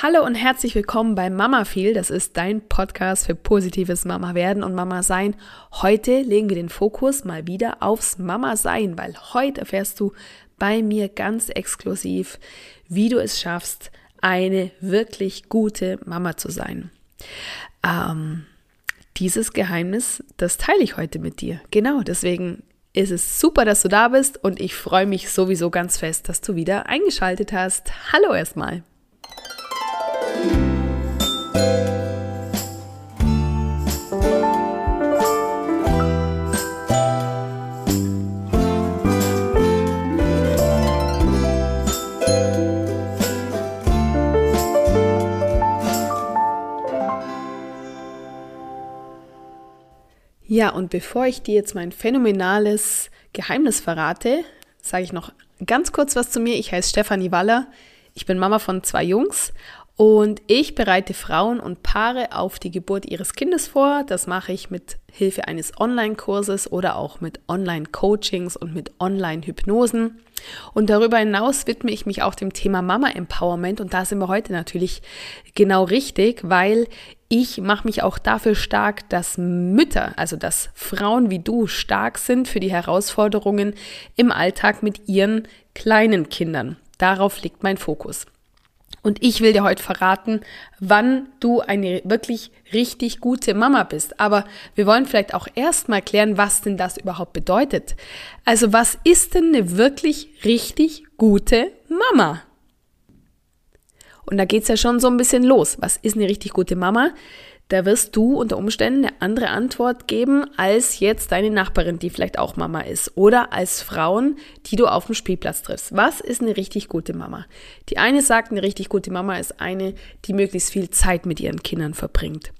Hallo und herzlich willkommen bei Mama Feel. Das ist dein Podcast für positives Mama werden und Mama sein. Heute legen wir den Fokus mal wieder aufs Mama sein, weil heute erfährst du bei mir ganz exklusiv, wie du es schaffst, eine wirklich gute Mama zu sein. Ähm, dieses Geheimnis, das teile ich heute mit dir. Genau, deswegen ist es super, dass du da bist und ich freue mich sowieso ganz fest, dass du wieder eingeschaltet hast. Hallo erstmal. Ja, und bevor ich dir jetzt mein phänomenales Geheimnis verrate, sage ich noch ganz kurz was zu mir. Ich heiße Stefanie Waller. Ich bin Mama von zwei Jungs und ich bereite Frauen und Paare auf die Geburt ihres Kindes vor. Das mache ich mit Hilfe eines Online-Kurses oder auch mit Online-Coachings und mit Online-Hypnosen. Und darüber hinaus widme ich mich auch dem Thema Mama Empowerment und da sind wir heute natürlich genau richtig, weil ich mache mich auch dafür stark, dass Mütter, also dass Frauen wie du stark sind für die Herausforderungen im Alltag mit ihren kleinen Kindern. Darauf liegt mein Fokus. Und ich will dir heute verraten, wann du eine wirklich richtig gute Mama bist. Aber wir wollen vielleicht auch erstmal klären, was denn das überhaupt bedeutet. Also was ist denn eine wirklich richtig gute Mama? Und da geht's ja schon so ein bisschen los. Was ist eine richtig gute Mama? Da wirst du unter Umständen eine andere Antwort geben als jetzt deine Nachbarin, die vielleicht auch Mama ist, oder als Frauen, die du auf dem Spielplatz triffst. Was ist eine richtig gute Mama? Die eine sagt, eine richtig gute Mama ist eine, die möglichst viel Zeit mit ihren Kindern verbringt.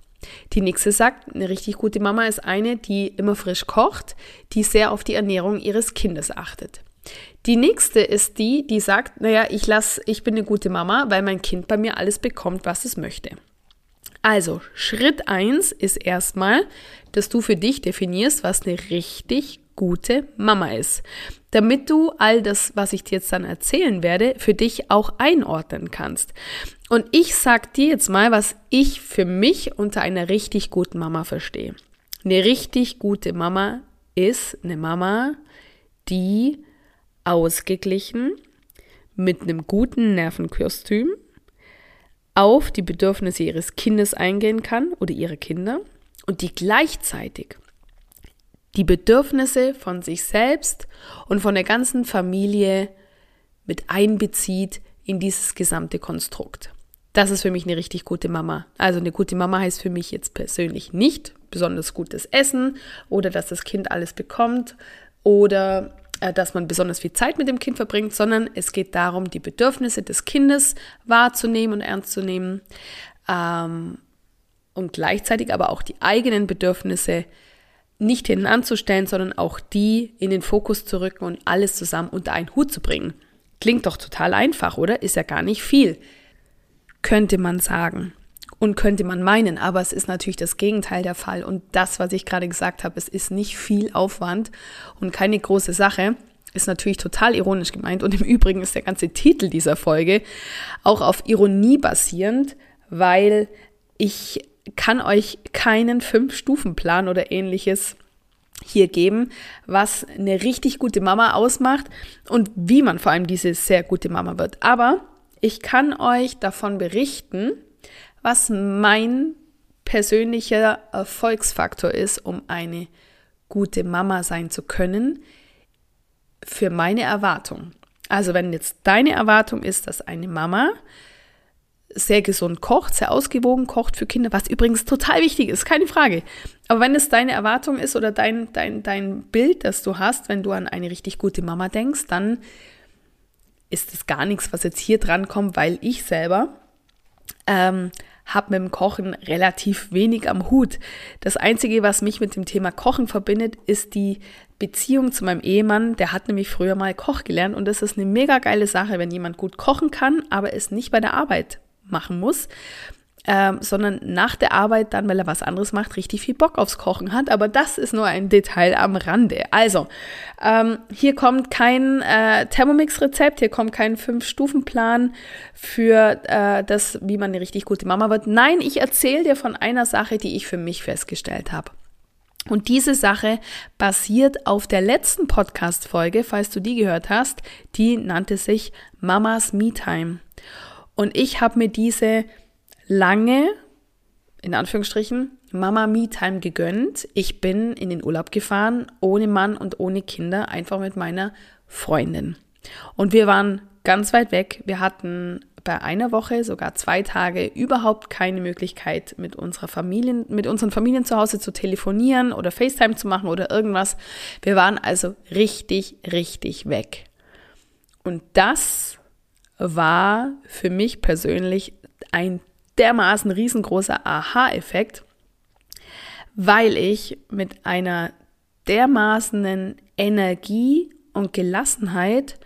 Die nächste sagt, eine richtig gute Mama ist eine, die immer frisch kocht, die sehr auf die Ernährung ihres Kindes achtet. Die nächste ist die, die sagt, naja, ich lass, ich bin eine gute Mama, weil mein Kind bei mir alles bekommt, was es möchte. Also, Schritt 1 ist erstmal, dass du für dich definierst, was eine richtig gute Mama ist. Damit du all das, was ich dir jetzt dann erzählen werde, für dich auch einordnen kannst. Und ich sag dir jetzt mal, was ich für mich unter einer richtig guten Mama verstehe. Eine richtig gute Mama ist eine Mama, die ausgeglichen mit einem guten Nervenkostüm auf die Bedürfnisse ihres Kindes eingehen kann oder ihre Kinder und die gleichzeitig die Bedürfnisse von sich selbst und von der ganzen Familie mit einbezieht in dieses gesamte Konstrukt. Das ist für mich eine richtig gute Mama. Also eine gute Mama heißt für mich jetzt persönlich nicht besonders gutes Essen oder dass das Kind alles bekommt oder dass man besonders viel Zeit mit dem Kind verbringt, sondern es geht darum, die Bedürfnisse des Kindes wahrzunehmen und ernst zu nehmen ähm, und gleichzeitig aber auch die eigenen Bedürfnisse nicht hinten anzustellen, sondern auch die in den Fokus zu rücken und alles zusammen unter einen Hut zu bringen. Klingt doch total einfach, oder? Ist ja gar nicht viel, könnte man sagen und könnte man meinen, aber es ist natürlich das Gegenteil der Fall. Und das, was ich gerade gesagt habe, es ist nicht viel Aufwand und keine große Sache, ist natürlich total ironisch gemeint. Und im Übrigen ist der ganze Titel dieser Folge auch auf Ironie basierend, weil ich kann euch keinen Fünf-Stufen-Plan oder ähnliches hier geben, was eine richtig gute Mama ausmacht und wie man vor allem diese sehr gute Mama wird. Aber ich kann euch davon berichten, was mein persönlicher Erfolgsfaktor ist, um eine gute Mama sein zu können, für meine Erwartung. Also wenn jetzt deine Erwartung ist, dass eine Mama sehr gesund kocht, sehr ausgewogen kocht für Kinder, was übrigens total wichtig ist, keine Frage. Aber wenn es deine Erwartung ist oder dein, dein, dein Bild, das du hast, wenn du an eine richtig gute Mama denkst, dann ist es gar nichts, was jetzt hier dran kommt, weil ich selber ähm, habe mit dem Kochen relativ wenig am Hut. Das Einzige, was mich mit dem Thema Kochen verbindet, ist die Beziehung zu meinem Ehemann. Der hat nämlich früher mal Koch gelernt und das ist eine mega geile Sache, wenn jemand gut kochen kann, aber es nicht bei der Arbeit machen muss. Ähm, sondern nach der Arbeit dann, weil er was anderes macht, richtig viel Bock aufs Kochen hat. Aber das ist nur ein Detail am Rande. Also, ähm, hier kommt kein äh, Thermomix-Rezept, hier kommt kein Fünf-Stufen-Plan für äh, das, wie man eine richtig gute Mama wird. Nein, ich erzähle dir von einer Sache, die ich für mich festgestellt habe. Und diese Sache basiert auf der letzten Podcast-Folge, falls du die gehört hast, die nannte sich Mamas Me Time. Und ich habe mir diese lange, in Anführungsstrichen, Mama Me Time gegönnt. Ich bin in den Urlaub gefahren, ohne Mann und ohne Kinder, einfach mit meiner Freundin. Und wir waren ganz weit weg. Wir hatten bei einer Woche, sogar zwei Tage, überhaupt keine Möglichkeit, mit unserer Familien, mit unseren Familien zu Hause zu telefonieren oder FaceTime zu machen oder irgendwas. Wir waren also richtig, richtig weg. Und das war für mich persönlich ein dermaßen riesengroßer Aha-Effekt, weil ich mit einer dermaßenen Energie und Gelassenheit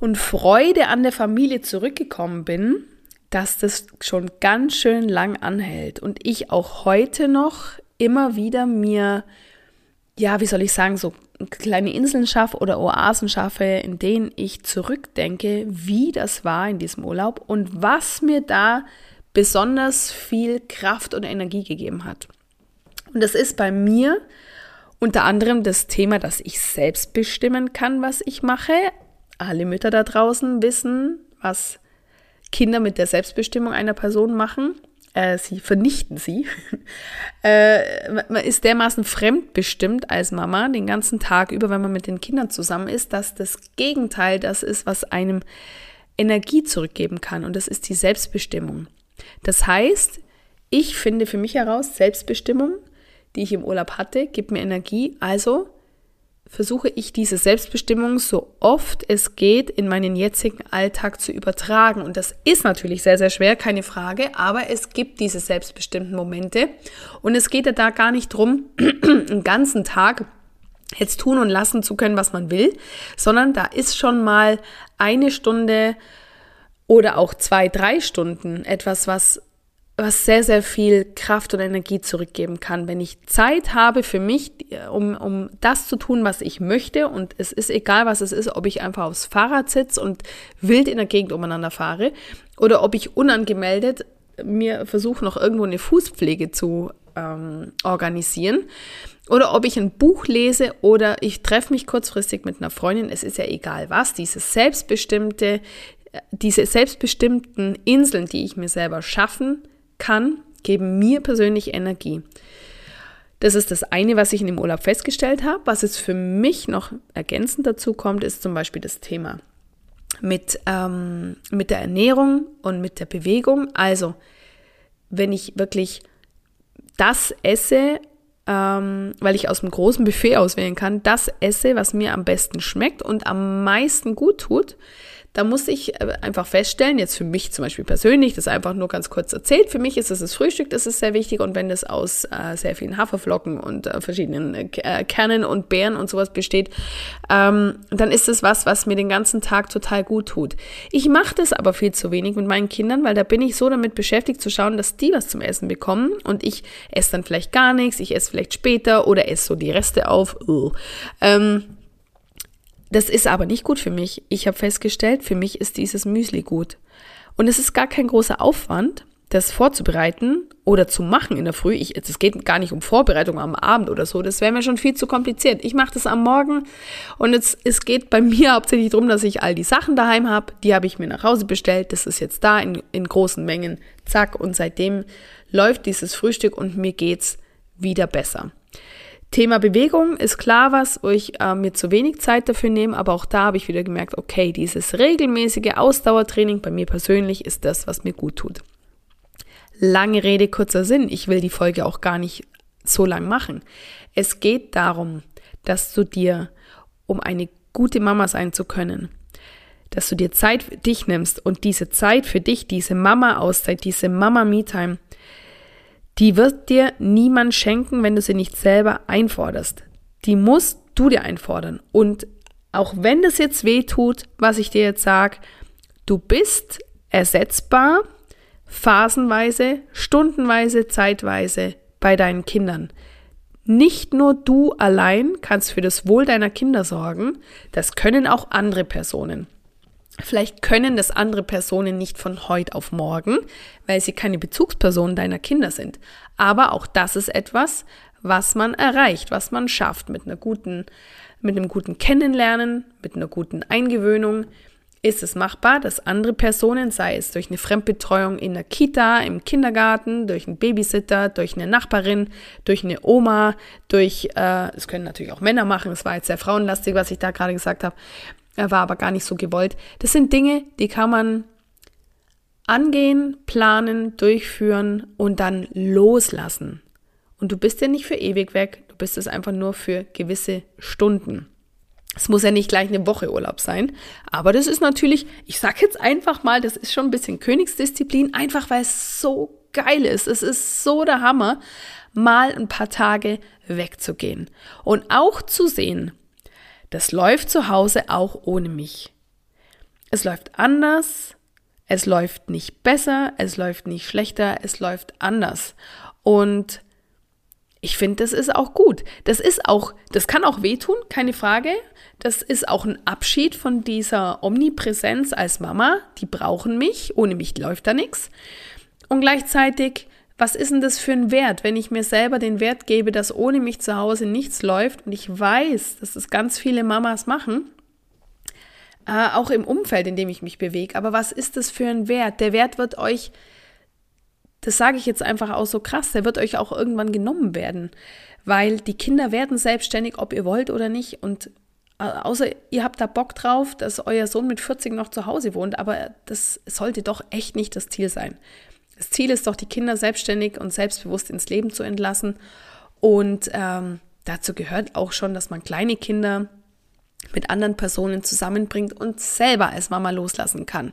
und Freude an der Familie zurückgekommen bin, dass das schon ganz schön lang anhält. Und ich auch heute noch immer wieder mir, ja, wie soll ich sagen, so kleine Inseln schaffe oder Oasen schaffe, in denen ich zurückdenke, wie das war in diesem Urlaub und was mir da besonders viel Kraft und Energie gegeben hat. Und das ist bei mir unter anderem das Thema, dass ich selbst bestimmen kann, was ich mache. Alle Mütter da draußen wissen, was Kinder mit der Selbstbestimmung einer Person machen äh, sie vernichten sie. äh, man ist dermaßen fremdbestimmt als Mama den ganzen Tag über, wenn man mit den Kindern zusammen ist, dass das Gegenteil das ist, was einem Energie zurückgeben kann. Und das ist die Selbstbestimmung. Das heißt, ich finde für mich heraus, Selbstbestimmung, die ich im Urlaub hatte, gibt mir Energie. Also versuche ich diese Selbstbestimmung so oft es geht in meinen jetzigen Alltag zu übertragen. Und das ist natürlich sehr, sehr schwer, keine Frage, aber es gibt diese selbstbestimmten Momente. Und es geht ja da gar nicht drum, einen ganzen Tag jetzt tun und lassen zu können, was man will, sondern da ist schon mal eine Stunde oder auch zwei, drei Stunden etwas, was was sehr, sehr viel Kraft und Energie zurückgeben kann. Wenn ich Zeit habe für mich, um, um das zu tun, was ich möchte, und es ist egal, was es ist, ob ich einfach aufs Fahrrad sitze und wild in der Gegend umeinander fahre, oder ob ich unangemeldet mir versuche, noch irgendwo eine Fußpflege zu ähm, organisieren, oder ob ich ein Buch lese oder ich treffe mich kurzfristig mit einer Freundin, es ist ja egal was, dieses selbstbestimmte, diese selbstbestimmten Inseln, die ich mir selber schaffen kann, geben mir persönlich Energie. Das ist das eine, was ich in dem Urlaub festgestellt habe. Was jetzt für mich noch ergänzend dazu kommt, ist zum Beispiel das Thema mit, ähm, mit der Ernährung und mit der Bewegung. Also, wenn ich wirklich das esse, ähm, weil ich aus dem großen Buffet auswählen kann, das esse, was mir am besten schmeckt und am meisten gut tut, da muss ich äh, einfach feststellen, jetzt für mich zum Beispiel persönlich, das einfach nur ganz kurz erzählt, für mich ist es das Frühstück, das ist sehr wichtig. Und wenn das aus äh, sehr vielen Haferflocken und äh, verschiedenen äh, äh, Kernen und Beeren und sowas besteht, ähm, dann ist es was, was mir den ganzen Tag total gut tut. Ich mache das aber viel zu wenig mit meinen Kindern, weil da bin ich so damit beschäftigt zu schauen, dass die was zum Essen bekommen. Und ich esse dann vielleicht gar nichts, ich esse vielleicht später oder esse so die Reste auf. Ähm, das ist aber nicht gut für mich. Ich habe festgestellt, für mich ist dieses Müsli gut. Und es ist gar kein großer Aufwand, das vorzubereiten oder zu machen in der Früh. Es geht gar nicht um Vorbereitung am Abend oder so. Das wäre mir schon viel zu kompliziert. Ich mache das am Morgen und jetzt, es geht bei mir hauptsächlich darum, dass ich all die Sachen daheim habe. Die habe ich mir nach Hause bestellt. Das ist jetzt da in, in großen Mengen. Zack. Und seitdem läuft dieses Frühstück und mir geht's wieder besser. Thema Bewegung ist klar was, wo ich äh, mir zu wenig Zeit dafür nehme, aber auch da habe ich wieder gemerkt, okay, dieses regelmäßige Ausdauertraining bei mir persönlich ist das, was mir gut tut. Lange Rede, kurzer Sinn. Ich will die Folge auch gar nicht so lang machen. Es geht darum, dass du dir, um eine gute Mama sein zu können, dass du dir Zeit für dich nimmst und diese Zeit für dich, diese Mama-Auszeit, diese Mama-Me-Time, die wird dir niemand schenken, wenn du sie nicht selber einforderst. Die musst du dir einfordern. Und auch wenn das jetzt weh tut, was ich dir jetzt sage, du bist ersetzbar phasenweise, stundenweise, zeitweise bei deinen Kindern. Nicht nur du allein kannst für das Wohl deiner Kinder sorgen, das können auch andere Personen. Vielleicht können das andere Personen nicht von heute auf morgen, weil sie keine Bezugspersonen deiner Kinder sind. Aber auch das ist etwas, was man erreicht, was man schafft mit einer guten, mit einem guten Kennenlernen, mit einer guten Eingewöhnung, ist es machbar, dass andere Personen, sei es durch eine Fremdbetreuung in der Kita, im Kindergarten, durch einen Babysitter, durch eine Nachbarin, durch eine Oma, durch, äh, das können natürlich auch Männer machen, das war jetzt sehr frauenlastig, was ich da gerade gesagt habe, war aber gar nicht so gewollt. Das sind Dinge, die kann man angehen, planen, durchführen und dann loslassen. Und du bist ja nicht für ewig weg, du bist es einfach nur für gewisse Stunden. Es muss ja nicht gleich eine Woche Urlaub sein, aber das ist natürlich, ich sag jetzt einfach mal, das ist schon ein bisschen Königsdisziplin, einfach weil es so geil ist. Es ist so der Hammer, mal ein paar Tage wegzugehen und auch zu sehen, das läuft zu Hause auch ohne mich. Es läuft anders, es läuft nicht besser, es läuft nicht schlechter, es läuft anders. Und ich finde, das ist auch gut. Das ist auch, das kann auch wehtun, keine Frage. Das ist auch ein Abschied von dieser Omnipräsenz als Mama. Die brauchen mich. Ohne mich läuft da nichts. Und gleichzeitig, was ist denn das für ein Wert, wenn ich mir selber den Wert gebe, dass ohne mich zu Hause nichts läuft und ich weiß, dass das ganz viele Mamas machen, äh, auch im Umfeld, in dem ich mich bewege. Aber was ist das für ein Wert? Der Wert wird euch das sage ich jetzt einfach auch so krass, der wird euch auch irgendwann genommen werden, weil die Kinder werden selbstständig, ob ihr wollt oder nicht. Und äh, außer ihr habt da Bock drauf, dass euer Sohn mit 40 noch zu Hause wohnt, aber das sollte doch echt nicht das Ziel sein. Das Ziel ist doch, die Kinder selbstständig und selbstbewusst ins Leben zu entlassen. Und ähm, dazu gehört auch schon, dass man kleine Kinder mit anderen Personen zusammenbringt und selber als Mama loslassen kann.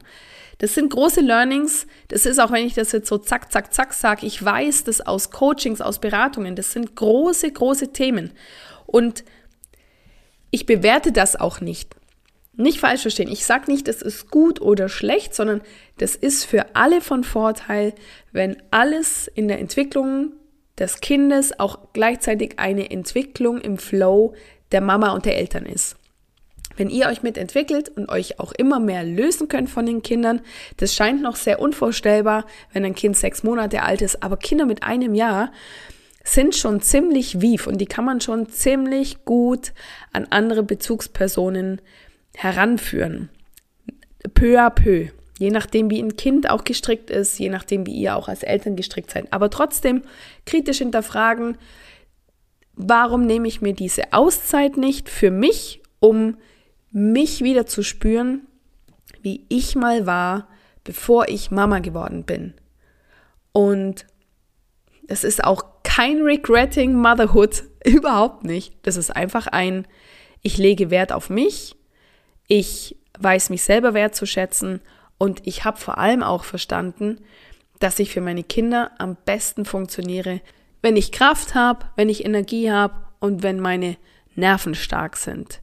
Das sind große Learnings. Das ist auch, wenn ich das jetzt so zack, zack, zack sage, ich weiß das aus Coachings, aus Beratungen. Das sind große, große Themen. Und ich bewerte das auch nicht. Nicht falsch verstehen. Ich sage nicht, das ist gut oder schlecht, sondern das ist für alle von Vorteil, wenn alles in der Entwicklung des Kindes auch gleichzeitig eine Entwicklung im Flow der Mama und der Eltern ist. Wenn ihr euch mitentwickelt und euch auch immer mehr lösen könnt von den Kindern, das scheint noch sehr unvorstellbar, wenn ein Kind sechs Monate alt ist, aber Kinder mit einem Jahr sind schon ziemlich wief und die kann man schon ziemlich gut an andere Bezugspersonen heranführen. Peu à peu. Je nachdem, wie ein Kind auch gestrickt ist, je nachdem, wie ihr auch als Eltern gestrickt seid. Aber trotzdem kritisch hinterfragen, warum nehme ich mir diese Auszeit nicht für mich, um mich wieder zu spüren, wie ich mal war, bevor ich Mama geworden bin. Und es ist auch kein Regretting Motherhood, überhaupt nicht. Das ist einfach ein, ich lege Wert auf mich, ich weiß mich selber wertzuschätzen und ich habe vor allem auch verstanden, dass ich für meine Kinder am besten funktioniere, wenn ich Kraft habe, wenn ich Energie habe und wenn meine Nerven stark sind.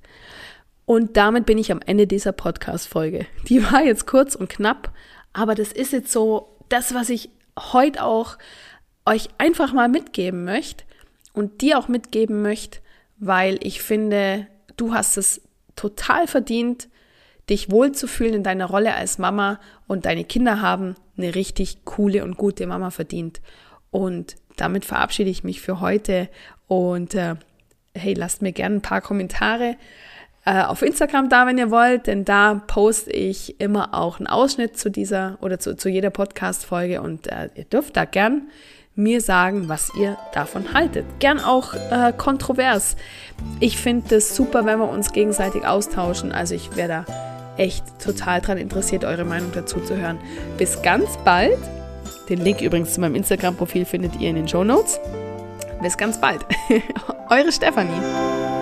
Und damit bin ich am Ende dieser Podcast-Folge. Die war jetzt kurz und knapp, aber das ist jetzt so das, was ich heute auch euch einfach mal mitgeben möchte und dir auch mitgeben möchte, weil ich finde, du hast es total verdient, dich wohlzufühlen in deiner Rolle als Mama und deine Kinder haben eine richtig coole und gute Mama verdient. Und damit verabschiede ich mich für heute und äh, hey, lasst mir gerne ein paar Kommentare äh, auf Instagram da, wenn ihr wollt, denn da poste ich immer auch einen Ausschnitt zu dieser oder zu, zu jeder Podcast-Folge und äh, ihr dürft da gern mir sagen, was ihr davon haltet. Gern auch äh, kontrovers. Ich finde es super, wenn wir uns gegenseitig austauschen. Also ich wäre da echt total dran interessiert, eure Meinung dazu zu hören. Bis ganz bald. Den Link übrigens zu meinem Instagram-Profil findet ihr in den Show Notes. Bis ganz bald. Eure Stefanie.